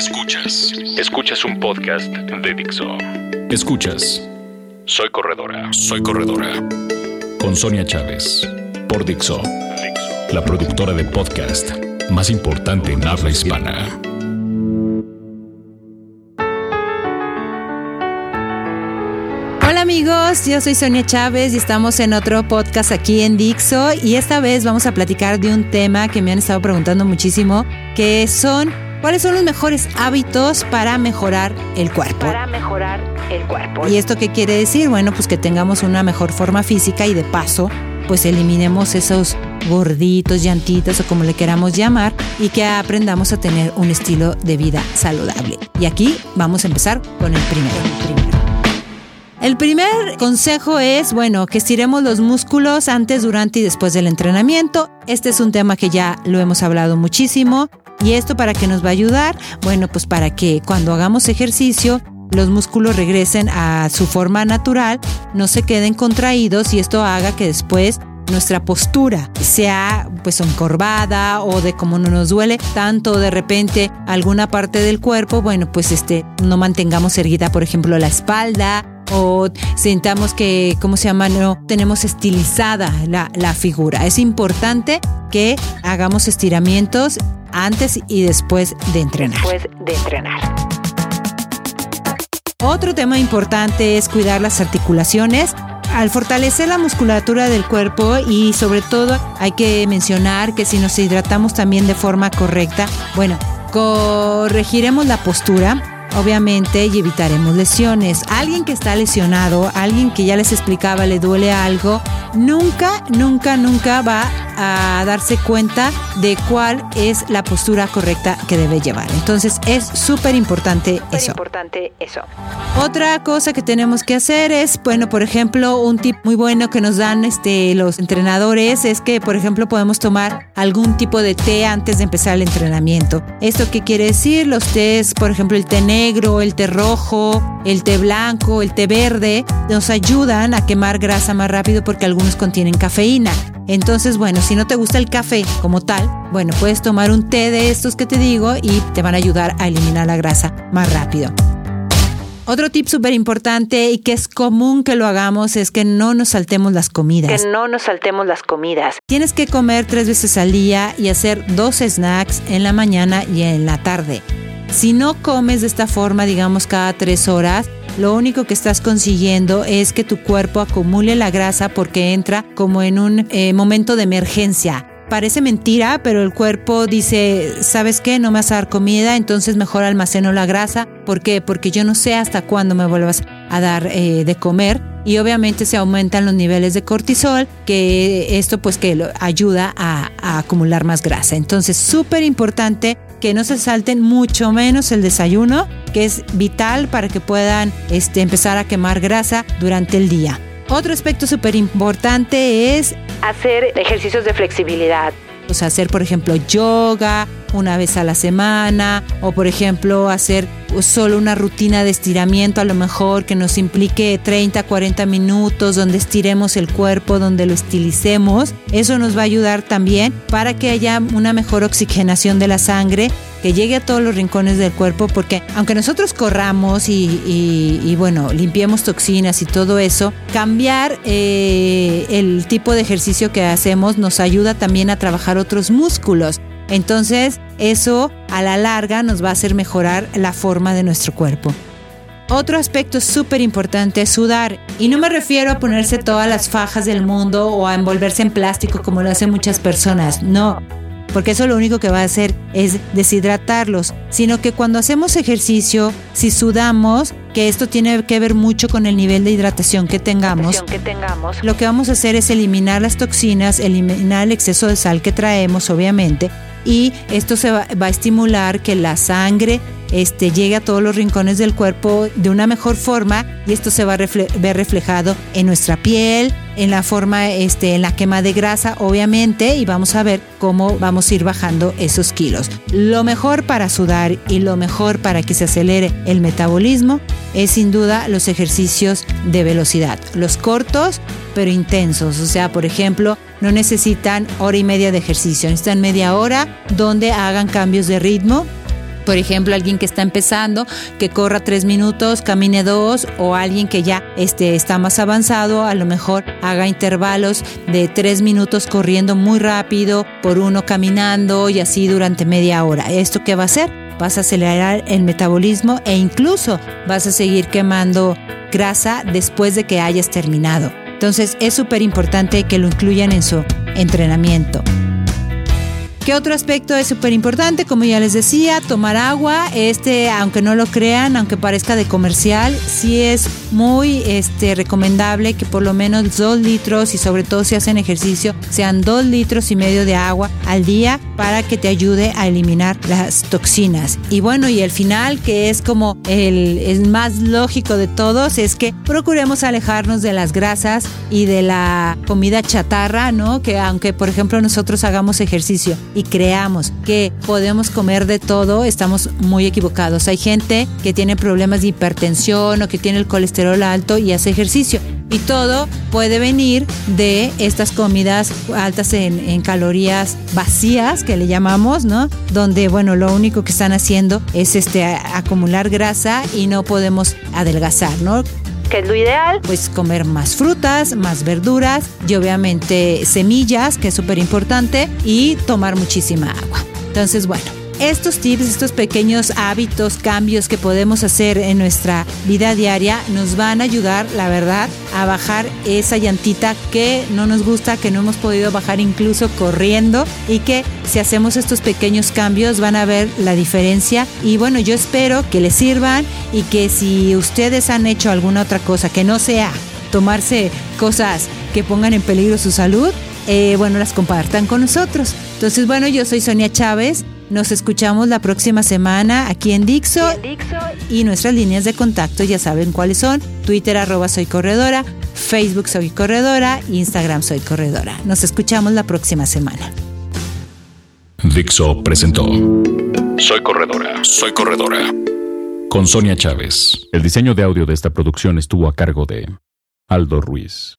Escuchas. Escuchas un podcast de Dixo. Escuchas. Soy corredora. Soy corredora. Con Sonia Chávez. Por Dixo. La productora de podcast más importante en habla hispana. Hola amigos, yo soy Sonia Chávez y estamos en otro podcast aquí en Dixo y esta vez vamos a platicar de un tema que me han estado preguntando muchísimo, que son cuáles son los mejores hábitos para mejorar el cuerpo. Para mejorar el cuerpo. ¿Y esto qué quiere decir? Bueno, pues que tengamos una mejor forma física y de paso, pues eliminemos esos gorditos, llantitas o como le queramos llamar y que aprendamos a tener un estilo de vida saludable. Y aquí vamos a empezar con el primero. El primero. El primer consejo es, bueno, que estiremos los músculos antes, durante y después del entrenamiento. Este es un tema que ya lo hemos hablado muchísimo. ¿Y esto para qué nos va a ayudar? Bueno, pues para que cuando hagamos ejercicio los músculos regresen a su forma natural, no se queden contraídos y esto haga que después nuestra postura sea pues encorvada o de como no nos duele tanto de repente alguna parte del cuerpo, bueno, pues este no mantengamos erguida, por ejemplo, la espalda o sintamos que, ¿cómo se llama? No tenemos estilizada la, la figura. Es importante que hagamos estiramientos antes y después de entrenar. Después de entrenar. Otro tema importante es cuidar las articulaciones. Al fortalecer la musculatura del cuerpo y sobre todo hay que mencionar que si nos hidratamos también de forma correcta, bueno, corregiremos la postura, obviamente, y evitaremos lesiones. Alguien que está lesionado, alguien que ya les explicaba le duele algo, nunca, nunca, nunca va a darse cuenta de cuál es la postura correcta que debe llevar. Entonces es súper importante eso. importante eso. Otra cosa que tenemos que hacer es, bueno, por ejemplo, un tip muy bueno que nos dan este, los entrenadores es que, por ejemplo, podemos tomar algún tipo de té antes de empezar el entrenamiento. ¿Esto qué quiere decir? Los tés, por ejemplo, el té negro, el té rojo, el té blanco, el té verde, nos ayudan a quemar grasa más rápido porque algunos contienen cafeína. Entonces, bueno, si no te gusta el café como tal, bueno, puedes tomar un té de estos que te digo y te van a ayudar a eliminar la grasa más rápido. Otro tip súper importante y que es común que lo hagamos es que no nos saltemos las comidas. Que no nos saltemos las comidas. Tienes que comer tres veces al día y hacer dos snacks en la mañana y en la tarde. Si no comes de esta forma, digamos cada tres horas, lo único que estás consiguiendo es que tu cuerpo acumule la grasa porque entra como en un eh, momento de emergencia. Parece mentira, pero el cuerpo dice, ¿sabes qué? No me vas a dar comida, entonces mejor almaceno la grasa. ¿Por qué? Porque yo no sé hasta cuándo me vuelvas a dar eh, de comer y obviamente se aumentan los niveles de cortisol, que esto pues que ayuda a, a acumular más grasa. Entonces, súper importante que no se salten mucho menos el desayuno, que es vital para que puedan este, empezar a quemar grasa durante el día. Otro aspecto súper importante es Hacer ejercicios de flexibilidad. O sea, hacer, por ejemplo, yoga una vez a la semana o, por ejemplo, hacer solo una rutina de estiramiento a lo mejor que nos implique 30, 40 minutos donde estiremos el cuerpo, donde lo estilicemos. Eso nos va a ayudar también para que haya una mejor oxigenación de la sangre que llegue a todos los rincones del cuerpo, porque aunque nosotros corramos y, y- y, bueno, limpiemos toxinas y todo eso, cambiar eh, el tipo de ejercicio que hacemos nos ayuda también a trabajar otros músculos. Entonces, eso a la larga nos va a hacer mejorar la forma de nuestro cuerpo. Otro aspecto súper importante es sudar. Y no me refiero a ponerse todas las fajas del mundo o a envolverse en plástico como lo hacen muchas personas. No, porque eso lo único que va a hacer es deshidratarlos, sino que cuando hacemos ejercicio, si sudamos, que esto tiene que ver mucho con el nivel de hidratación que tengamos, que tengamos. lo que vamos a hacer es eliminar las toxinas, eliminar el exceso de sal que traemos, obviamente, y esto se va, va a estimular que la sangre este, llegue a todos los rincones del cuerpo de una mejor forma y esto se va a ver reflejado en nuestra piel, en la forma, este, en la quema de grasa, obviamente, y vamos a ver cómo vamos a ir bajando esos kilos. Lo mejor para sudar y lo mejor para que se acelere el metabolismo es sin duda los ejercicios de velocidad, los cortos pero intensos, o sea, por ejemplo, no necesitan hora y media de ejercicio, necesitan media hora donde hagan cambios de ritmo Por ejemplo, alguien que está empezando, que corra tres minutos, camine dos, o alguien que ya este, está más avanzado, a lo mejor haga intervalos de tres minutos corriendo muy rápido, por uno caminando y así durante media hora. ¿Esto qué va a hacer? Vas a acelerar el metabolismo e incluso vas a seguir quemando grasa después de que hayas terminado. Entonces es súper importante que lo incluyan en su entrenamiento. ¿Qué otro aspecto es súper importante? Como ya les decía, tomar agua. Este, aunque no lo crean, aunque parezca de comercial, sí es muy este, recomendable que por lo menos dos litros y sobre todo si hacen ejercicio, sean dos litros y medio de agua al día para que te ayude a eliminar las toxinas. Y bueno, y el final, que es como el, más lógico de todos, es que procuremos alejarnos de las grasas y de la comida chatarra, ¿no? Que aunque por ejemplo nosotros hagamos ejercicio creamos que podemos comer de todo, estamos muy equivocados. Hay gente que tiene problemas de hipertensión o que tiene el colesterol alto y hace ejercicio. Y todo puede venir de estas comidas altas en, calorías vacías, que le llamamos, ¿no? Donde, bueno, lo único que están haciendo es este, acumular grasa y no podemos adelgazar, ¿no? Que es lo ideal. Pues comer más frutas, más verduras y obviamente semillas, que es súper importante, y tomar muchísima agua. Entonces, bueno, estos tips, estos pequeños hábitos, cambios que podemos hacer en nuestra vida diaria nos van a ayudar, la verdad, a bajar esa llantita que no nos gusta, que no hemos podido bajar incluso corriendo y que si hacemos estos pequeños cambios van a ver la diferencia. Y bueno, yo espero que les sirvan y que si ustedes han hecho alguna otra cosa que no sea tomarse cosas que pongan en peligro su salud, eh, bueno, las compartan con nosotros. Entonces, bueno, yo soy Sonia Chávez nos escuchamos la próxima semana aquí en Dixo. Y nuestras líneas de contacto ya saben cuáles son. Twitter arroba soy corredora, Facebook soy corredora, Instagram soy corredora. Nos escuchamos la próxima semana. Dixo presentó Soy corredora, soy corredora. Con Sonia Chávez. El diseño de audio de esta producción estuvo a cargo de Aldo Ruiz.